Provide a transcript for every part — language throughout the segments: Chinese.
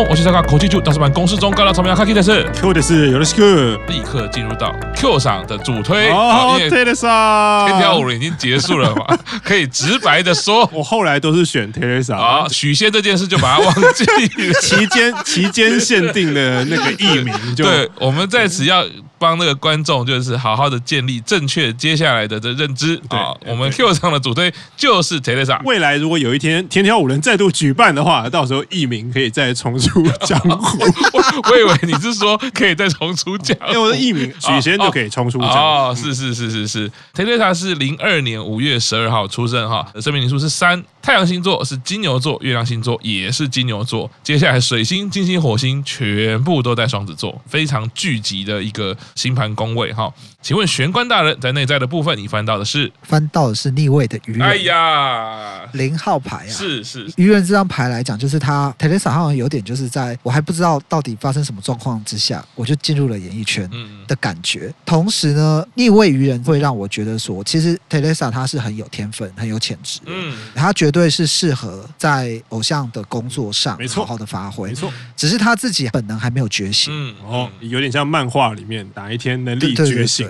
东，我是参加口气柱，大师版公式中高大草莓卡 K 的是。Q 的是有的是 Q，立刻进入到 Q 上的主推。哦，天的上天条五人已经结束了嘛，可以直白的说，我后来都是选 Teresa 啊，许仙这件事就把它忘记了，期间期间限定的那个艺名就，对，我们在此要。帮那个观众就是好好的建立正确接下来的这认知啊！我们 Q 上的主推就是 Teresa。未来如果有一天天条五人再度举办的话，到时候艺名可以再重出江湖。我以为你是说可以再重出江湖，因为我的艺名许仙就可以重出江湖。哦，是是是是是，Teresa 是零二年五月十二号出生哈，生命灵数是三。太阳星座是金牛座，月亮星座也是金牛座。接下来水星、金星、火星全部都在双子座，非常聚集的一个星盘宫位哈。请问玄关大人，在内在的部分，你翻到的是？翻到的是逆位的愚人。哎呀，零号牌啊！是是，愚人这张牌来讲，就是他 Teresa 好像有点就是在我还不知道到底发生什么状况之下，我就进入了演艺圈的感觉。嗯、同时呢，逆位愚人会让我觉得说，其实 Teresa 他是很有天分、很有潜质。嗯，他。绝对是适合在偶像的工作上好好的发挥，没错，只是他自己本能还没有觉醒。嗯，哦，有点像漫画里面哪一天能力觉醒，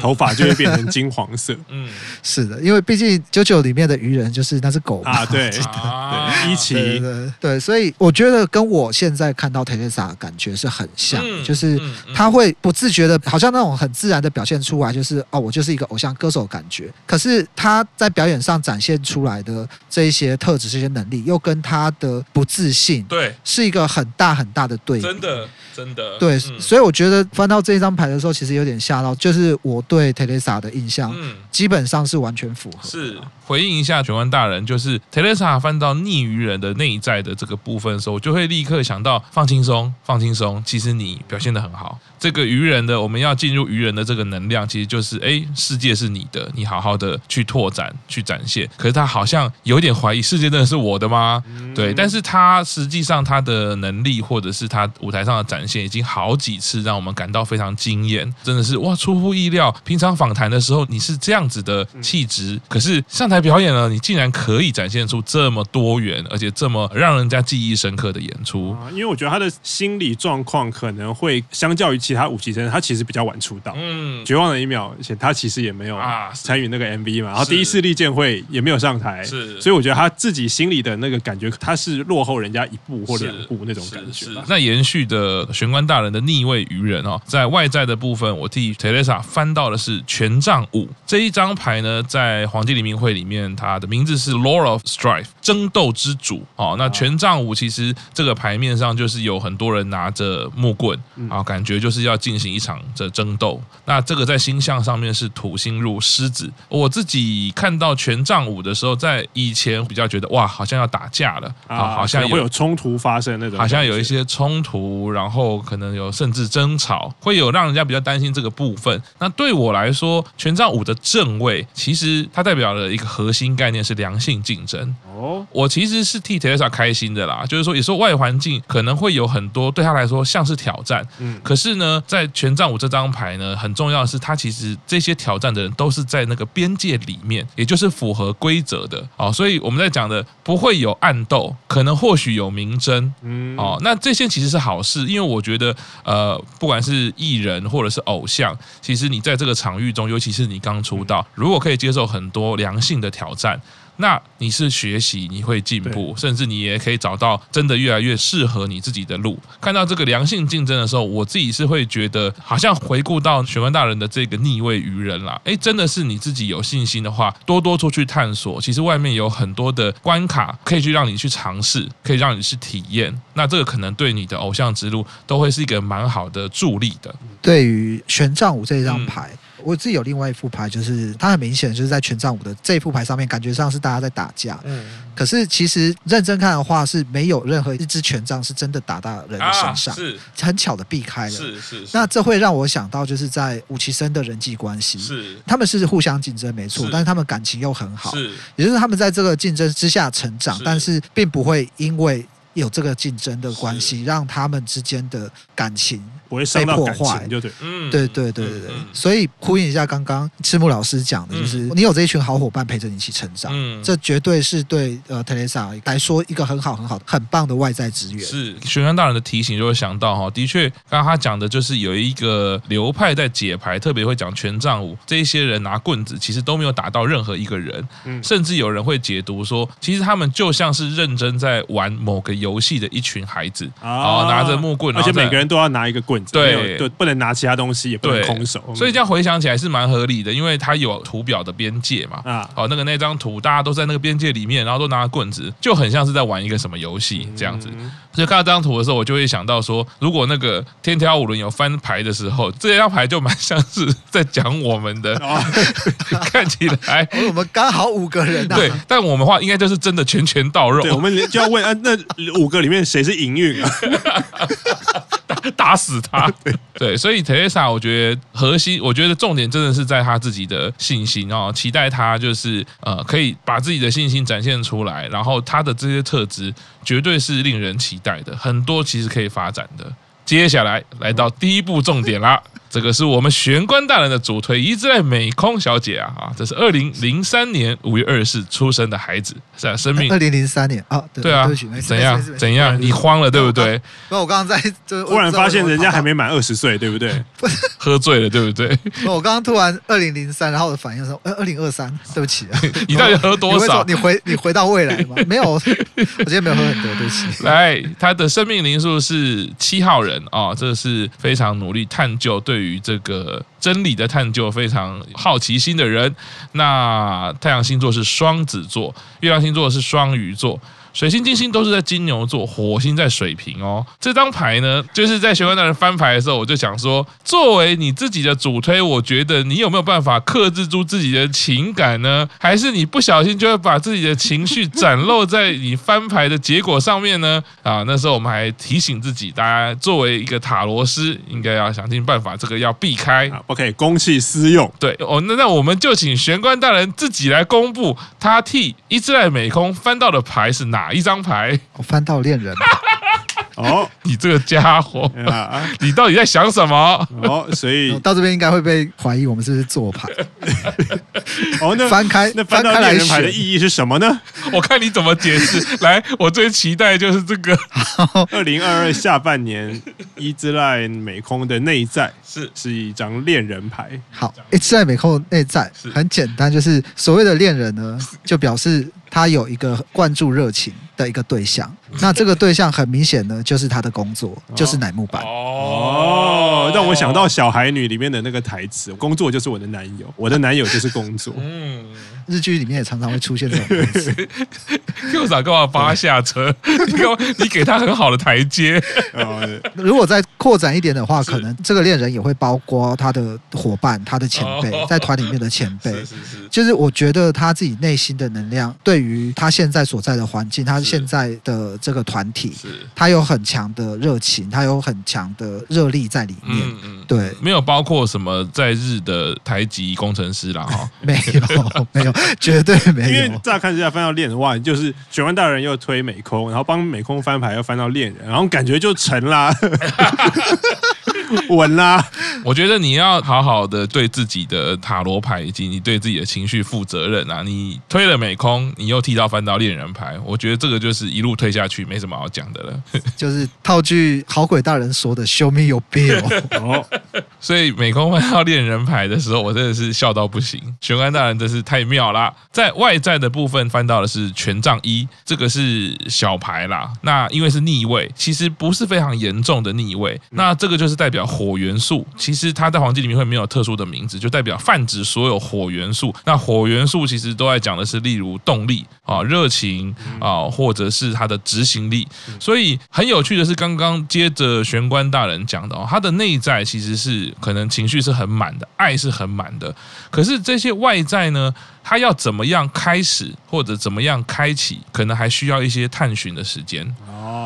头发就会变成金黄色。嗯，是的，因为毕竟 JoJo 里面的鱼人就是那只狗啊，对，对，一起，对，对，对，所以我觉得跟我现在看到 Teresa 的感觉是很像，就是他会不自觉的，好像那种很自然的表现出来，就是哦，我就是一个偶像歌手的感觉。可是他在表演上展现出来的这。一些特质、这些能力，又跟他的不自信，对，是一个很大很大的对比。真的，真的，对，嗯、所以我觉得翻到这一张牌的时候，其实有点吓到。就是我对 Teresa 的印象，嗯，基本上是完全符合。是回应一下玄关大人，就是 Teresa 翻到逆愚人的内在的这个部分的时候，我就会立刻想到放轻松，放轻松。其实你表现的很好。这个愚人的，我们要进入愚人的这个能量，其实就是哎，世界是你的，你好好的去拓展、去展现。可是他好像有点怀疑，世界真的是我的吗？对，但是他实际上他的能力，或者是他舞台上的展现，已经好几次让我们感到非常惊艳，真的是哇，出乎意料。平常访谈的时候你是这样子的气质，可是上台表演了，你竟然可以展现出这么多元，而且这么让人家记忆深刻的演出。因为我觉得他的心理状况可能会相较于其他。他五期生，他其实比较晚出道，嗯，绝望的一秒，而且他其实也没有参与那个 MV 嘛，然后第一次立剑会也没有上台，是，所以我觉得他自己心里的那个感觉，他是落后人家一步或两步那种感觉。那延续的玄关大人的逆位愚人哦，在外在的部分，我替 Teresa 翻到的是权杖五这一张牌呢，在黄金黎明会里面，它的名字是 Lord of Strife，争斗之主哦。那权杖五其实这个牌面上就是有很多人拿着木棍啊，感觉就是。要进行一场的争斗，那这个在星象上面是土星入狮子。我自己看到权杖五的时候，在以前比较觉得哇，好像要打架了啊，好像会有冲突发生那种，好像有一些冲突，然后可能有甚至争吵，会有让人家比较担心这个部分。那对我来说，权杖五的正位其实它代表了一个核心概念是良性竞争。哦，我其实是替 Teresa 开心的啦，就是说，有时候外环境可能会有很多对他来说像是挑战，嗯，可是呢。在权杖五这张牌呢，很重要的是，它其实这些挑战的人都是在那个边界里面，也就是符合规则的哦。所以我们在讲的不会有暗斗，可能或许有明争，嗯，哦，那这些其实是好事，因为我觉得，呃，不管是艺人或者是偶像，其实你在这个场域中，尤其是你刚出道，如果可以接受很多良性的挑战。那你是学习，你会进步，甚至你也可以找到真的越来越适合你自己的路。看到这个良性竞争的时候，我自己是会觉得，好像回顾到玄关大人的这个逆位愚人啦。诶，真的是你自己有信心的话，多多出去探索。其实外面有很多的关卡可以去让你去尝试，可以让你去体验。那这个可能对你的偶像之路都会是一个蛮好的助力的。对于玄奘五这张牌。嗯我自己有另外一副牌，就是它很明显就是在权杖五的这一副牌上面，感觉上是大家在打架。嗯，可是其实认真看的话，是没有任何一支权杖是真的打到人的身上，是很巧的避开了。是是。那这会让我想到，就是在武其生的人际关系，是他们是互相竞争没错，但是他们感情又很好，是，也就是他们在这个竞争之下成长，但是并不会因为。有这个竞争的关系，让他们之间的感情不会被破坏，就对，嗯，对对对对对。所以呼应一下刚刚赤木老师讲的，就是你有这一群好伙伴陪着你一起成长，嗯，这绝对是对呃特蕾莎来说一个很好很好很棒的外在资源。是。玄关大人的提醒，就会想到哈，的确，刚刚他讲的就是有一个流派在解牌，特别会讲权杖五，这一些人拿棍子，其实都没有打到任何一个人，嗯，甚至有人会解读说，其实他们就像是认真在玩某个游戏的一群孩子，啊，拿着木棍，而且每个人都要拿一个棍子，对，对，不能拿其他东西，也不能空手，所以这样回想起来是蛮合理的，因为它有图表的边界嘛，啊，哦，那个那张图大家都在那个边界里面，然后都拿着棍子，就很像是在玩一个什么游戏这样子。所以看到这张图的时候，我就会想到说，如果那个天挑五轮有翻牌的时候，这张牌就蛮像是在讲我们的，看起来。我们刚好五个人，对，但我们的话应该就是真的拳拳到肉，对，我们就要问啊，那五个里面谁是营运啊？打死他！对，所以 Teresa，，我觉得核心，我觉得重点真的是在他自己的信心哦，期待他就是呃，可以把自己的信心展现出来，然后他的这些特质绝对是令人期待的，很多其实可以发展的。接下来来到第一步重点啦。这个是我们玄关大人的主推伊织濑美空小姐啊啊！这是二零零三年五月二十四出生的孩子，是啊，生命二零零三年啊，对啊，怎样怎样？你慌了对不对？那我刚刚在就忽然发现人家还没满二十岁，对不对？喝醉了对不对？我刚刚突然二零零三，然后我的反应说呃二零二三，对不起啊，你到底喝多少？你回你回到未来吗？没有，我今天没有喝很多，对不起。来，他的生命灵数是七号人啊，这是非常努力探究对于这个。真理的探究，非常好奇心的人。那太阳星座是双子座，月亮星座是双鱼座。水星、金星都是在金牛座，火星在水瓶哦。这张牌呢，就是在玄关大人翻牌的时候，我就想说，作为你自己的主推，我觉得你有没有办法克制住自己的情感呢？还是你不小心就会把自己的情绪展露在你翻牌的结果上面呢？啊，那时候我们还提醒自己，大家作为一个塔罗师，应该要想尽办法，这个要避开，不可以公器私用。对哦，那那我们就请玄关大人自己来公布，他替伊织濑美空翻到的牌是哪？哪一张牌？我翻到恋人。哦，你这个家伙，你到底在想什么？哦，所以 到这边应该会被怀疑我们是不是做牌。哦，那翻开，那翻到恋人牌的意义是什么呢？我看你怎么解释。来，我最期待就是这个。二零二二下半年，伊之濑美空的内在是是一张恋人牌。好，伊之濑美空的内在很简单，就是所谓的恋人呢，就表示。他有一个灌注热情的一个对象，那这个对象很明显呢，就是他的工作，就是乃木坂。哦，让我想到《小孩女》里面的那个台词：“工作就是我的男友，我的男友就是工作。”嗯。日剧里面也常常会出现这种东西。又想干嘛帮他下车？你给你给他很好的台阶。如果再扩展一点的话，可能这个恋人也会包括他的伙伴、他的前辈，在团里面的前辈。是是是。就是我觉得他自己内心的能量，对于他现在所在的环境，他现在的这个团体，他有很强的热情，他有很强的热力在里面。嗯，对，没有包括什么在日的台籍工程师啦。哈。没有，没有。绝对没有，因为乍看之下翻到恋人的话，就是玄关大人又推美空，然后帮美空翻牌又翻到恋人，然后感觉就成啦。稳啦！我觉得你要好好的对自己的塔罗牌以及你对自己的情绪负责任啊！你推了美空，你又提到翻到恋人牌，我觉得这个就是一路推下去，没什么好讲的了。就是套句好鬼大人说的 “Show me your bill”。哦，所以美空翻到恋人牌的时候，我真的是笑到不行。玄关大人真是太妙啦！在外在的部分翻到的是权杖一，这个是小牌啦。那因为是逆位，其实不是非常严重的逆位。那这个就是代表。火元素，其实它在黄金里面会没有特殊的名字，就代表泛指所有火元素。那火元素其实都在讲的是，例如动力啊、热情啊，或者是它的执行力。所以很有趣的是，刚刚接着玄关大人讲的哦，他的内在其实是可能情绪是很满的，爱是很满的。可是这些外在呢，他要怎么样开始，或者怎么样开启，可能还需要一些探寻的时间。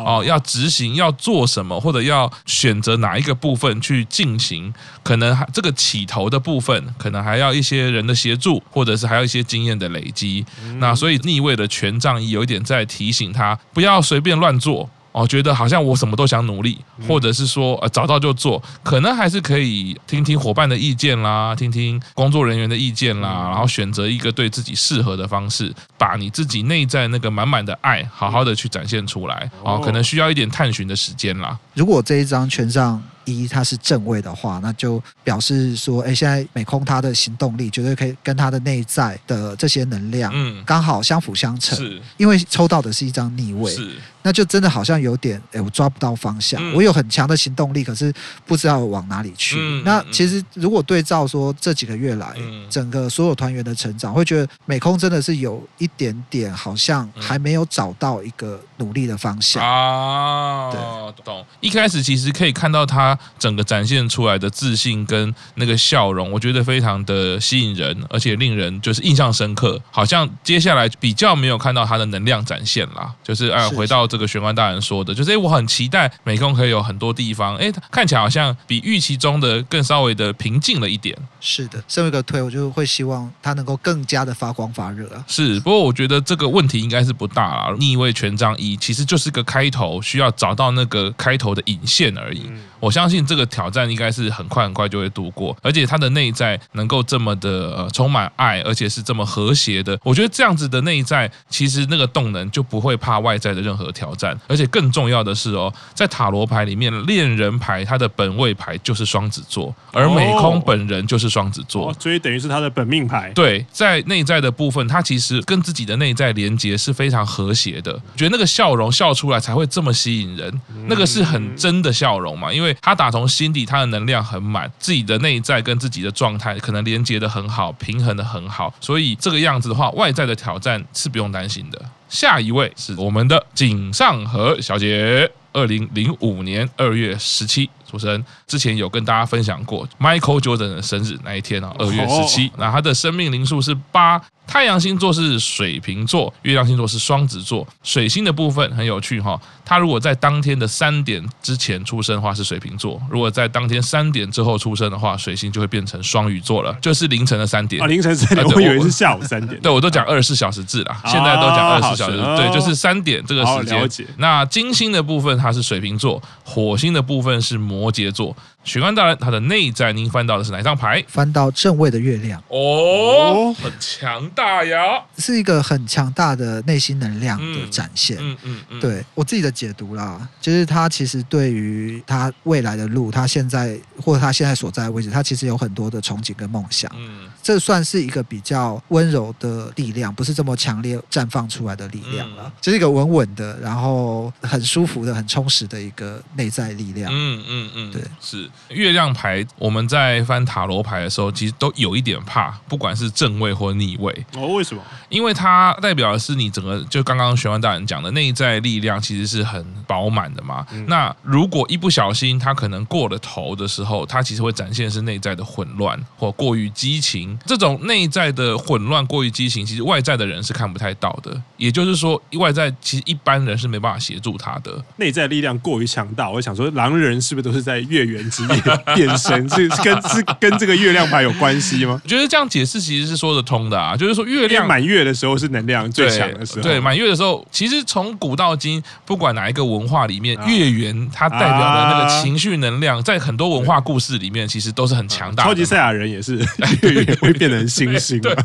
哦，要执行要做什么，或者要选择哪一个部分去进行，可能还这个起头的部分，可能还要一些人的协助，或者是还要一些经验的累积。那所以逆位的权杖一有一点在提醒他，不要随便乱做。哦，觉得好像我什么都想努力，或者是说呃找到就做，可能还是可以听听伙伴的意见啦，听听工作人员的意见啦，然后选择一个对自己适合的方式，把你自己内在那个满满的爱好好的去展现出来。哦，可能需要一点探寻的时间啦。如果这一张权杖一它是正位的话，那就表示说，哎，现在美空他的行动力绝对可以跟他的内在的这些能量，嗯，刚好相辅相成。是，因为抽到的是一张逆位，是，那就真的好像有点，哎，我抓不到方向。嗯、我有很强的行动力，可是不知道往哪里去。嗯、那其实如果对照说这几个月来，嗯、整个所有团员的成长，会觉得美空真的是有一点点好像还没有找到一个努力的方向啊。对，懂。一开始其实可以看到他。整个展现出来的自信跟那个笑容，我觉得非常的吸引人，而且令人就是印象深刻。好像接下来比较没有看到他的能量展现啦，就是哎，回到这个玄关大人说的，就是哎，我很期待美空可以有很多地方，哎，看起来好像比预期中的更稍微的平静了一点。是的，身为一个推，我就会希望它能够更加的发光发热啊。是，不过我觉得这个问题应该是不大啊。逆位权杖一其实就是个开头，需要找到那个开头的引线而已。嗯、我相信这个挑战应该是很快很快就会度过，而且他的内在能够这么的呃充满爱，而且是这么和谐的。我觉得这样子的内在，其实那个动能就不会怕外在的任何挑战。而且更重要的是哦，在塔罗牌里面，恋人牌它的本位牌就是双子座，而美空本人就是双子座，哦，所以等于是他的本命牌。对，在内在的部分，他其实跟自己的内在连接是非常和谐的。觉得那个笑容笑出来才会这么吸引人，那个是很真的笑容嘛，因为他打从心底，他的能量很满，自己的内在跟自己的状态可能连接的很好，平衡的很好，所以这个样子的话，外在的挑战是不用担心的。下一位是我们的井上和小姐，二零零五年二月十七出生，之前有跟大家分享过 Michael Jordan 的生日那一天啊，二月十七，那他的生命灵数是八。太阳星座是水瓶座，月亮星座是双子座。水星的部分很有趣哈，他如果在当天的三点之前出生的话是水瓶座，如果在当天三点之后出生的话，水星就会变成双鱼座了，就是凌晨的三点。啊，凌晨三点，我以为是下午三点。对，我都讲二十四小时制啦，现在都讲二十四小时，对，就是三点这个时间。那金星的部分它是水瓶座，火星的部分是摩羯座。玄关大人，他的内在您翻到的是哪一张牌？翻到正位的月亮哦，很强大呀，是一个很强大的内心能量的展现。嗯嗯嗯，对我自己的解读啦，就是他其实对于他未来的路，他现在或者他现在所在的位置，他其实有很多的憧憬跟梦想。嗯，这算是一个比较温柔的力量，不是这么强烈绽放出来的力量了，就是一个稳稳的，然后很舒服的、很充实的一个内在力量。嗯嗯嗯，对，是。月亮牌，我们在翻塔罗牌的时候，其实都有一点怕，不管是正位或逆位。哦，为什么？因为它代表的是你整个，就刚刚玄幻大人讲的内在力量，其实是很饱满的嘛。嗯、那如果一不小心，它可能过了头的时候，它其实会展现是内在的混乱或过于激情。这种内在的混乱、过于激情，其实外在的人是看不太到的。也就是说，外在其实一般人是没办法协助他的。内在力量过于强大，我想说，狼人是不是都是在月圆之夜变身？是跟是跟这个月亮牌有关系吗？我觉得这样解释其实是说得通的啊。就是说，月亮满月的时候是能量最强的时候。对，满月的时候，其实从古到今，不管哪一个文化里面，月圆它代表的那个情绪能量，在很多文化故事里面，其实都是很强大的。超级赛亚人也是 月圆会变成星星。对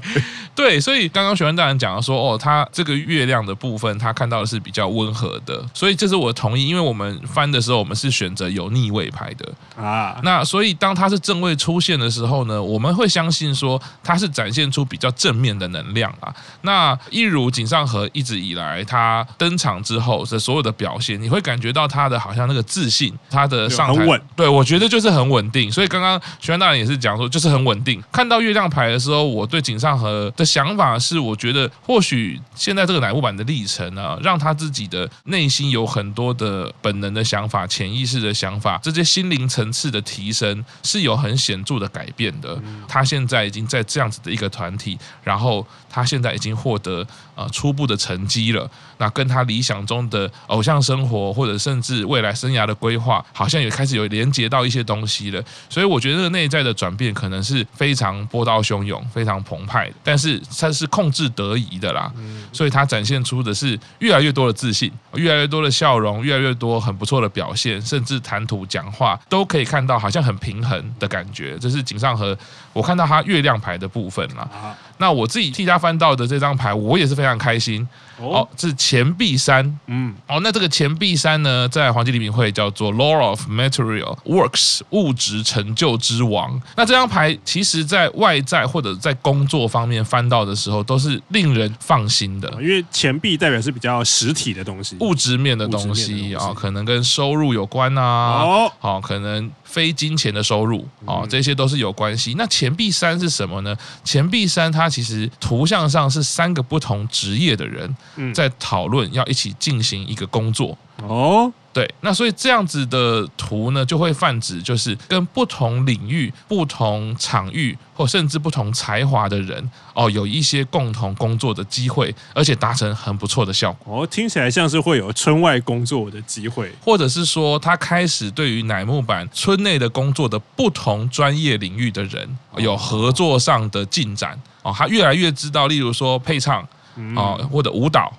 对，所以刚刚学问大人讲的说，哦，他这个月亮的部分，他看到的是比较温和的，所以这是我同意，因为我们翻的时候，我们是选择有逆位牌的啊。那所以当它是正位出现的时候呢，我们会相信说它是展现出比较正面的能量啊。那一如井上和一直以来他登场之后的所有的表现，你会感觉到他的好像那个自信，他的上台，对，我觉得就是很稳定。所以刚刚徐安大人也是讲说，就是很稳定。看到月亮牌的时候，我对井上和的想法是，我觉得或许现在这个乃木坂的历程啊，让他自己的内心有很多的本能的想法、潜意识的想法，这些心灵层次的提升是有很显著的改变的。他现在已经在这样子的一个团体，然后他现在已经获得呃初步的成绩了。那跟他理想中的偶像生活，或者甚至未来生涯的规划，好像也开始有连接到一些东西了。所以我觉得这个内在的转变可能是非常波涛汹涌、非常澎湃，但是它是控制得宜的啦。所以他展现出的是越来越多的自信，越来越多的笑容，越来越多很不错的表现，甚至谈吐讲话都可以看到好像很平衡的感觉。这是井上和我看到他月亮牌的部分啦。那我自己替他翻到的这张牌，我也是非常开心。哦，这是钱币三，嗯，哦，那这个钱币三呢，在黄金黎明会叫做 Law of Material Works，物质成就之王。那这张牌其实在外在或者在工作方面翻到的时候，都是令人放心的，因为钱币代表是比较实体的东西，物质面的东西啊，可能跟收入有关啊，哦，好，可能。非金钱的收入啊，这些都是有关系。那钱币三是什么呢？钱币三它其实图像上是三个不同职业的人在讨论要一起进行一个工作哦。对，那所以这样子的图呢，就会泛指就是跟不同领域、不同场域或甚至不同才华的人哦，有一些共同工作的机会，而且达成很不错的效果。哦，听起来像是会有村外工作的机会，或者是说他开始对于乃木坂村内的工作的不同专业领域的人有合作上的进展哦，他越来越知道，例如说配唱哦，或者舞蹈。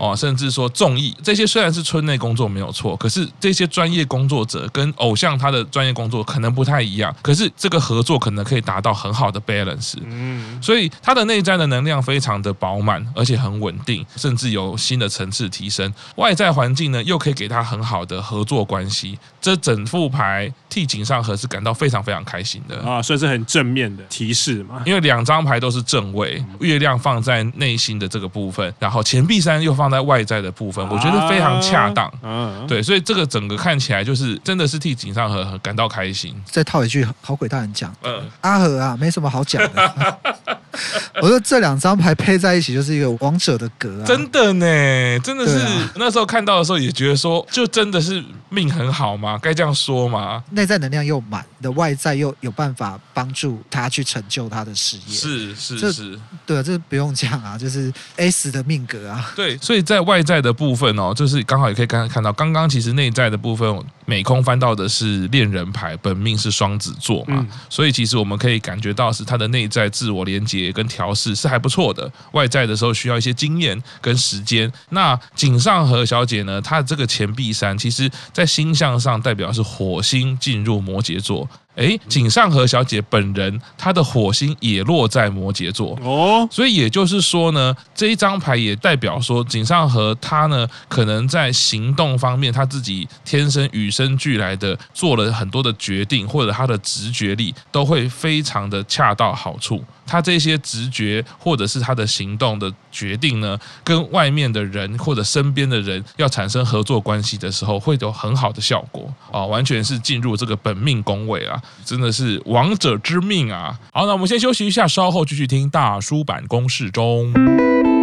哦，甚至说综艺这些虽然是村内工作没有错，可是这些专业工作者跟偶像他的专业工作可能不太一样，可是这个合作可能可以达到很好的 balance。嗯，所以他的内在的能量非常的饱满，而且很稳定，甚至有新的层次提升。外在环境呢，又可以给他很好的合作关系。这整副牌替井上和是感到非常非常开心的啊，算是很正面的提示嘛。因为两张牌都是正位，月亮放在内心的这个部分，然后钱币三又放。在外在的部分，我觉得非常恰当。嗯，对，所以这个整个看起来就是真的是替井上和感到开心。再套一句好鬼大人讲，嗯，阿和啊，没什么好讲的。我说这两张牌配在一起就是一个王者的格啊，真的呢，真的是、啊、那时候看到的时候也觉得说，就真的是命很好吗？该这样说吗？内在能量又满，的外在又有办法帮助他去成就他的事业，是是是，对啊，这不用讲啊，就是 S 的命格啊。对，所以在外在的部分哦，就是刚好也可以刚刚看到，刚刚其实内在的部分。美空翻到的是恋人牌，本命是双子座嘛，所以其实我们可以感觉到是他的内在自我连接跟调试是还不错的，外在的时候需要一些经验跟时间。那井上和小姐呢，她的这个钱币三，其实在星象上代表是火星进入摩羯座。哎，井上和小姐本人，她的火星也落在摩羯座哦，所以也就是说呢，这一张牌也代表说，井上和她呢，可能在行动方面，她自己天生与生俱来的做了很多的决定，或者他的直觉力都会非常的恰到好处。他这些直觉或者是他的行动的决定呢，跟外面的人或者身边的人要产生合作关系的时候，会有很好的效果啊，完全是进入这个本命宫位啊，真的是王者之命啊！好，那我们先休息一下，稍后继续听大叔坂工事中。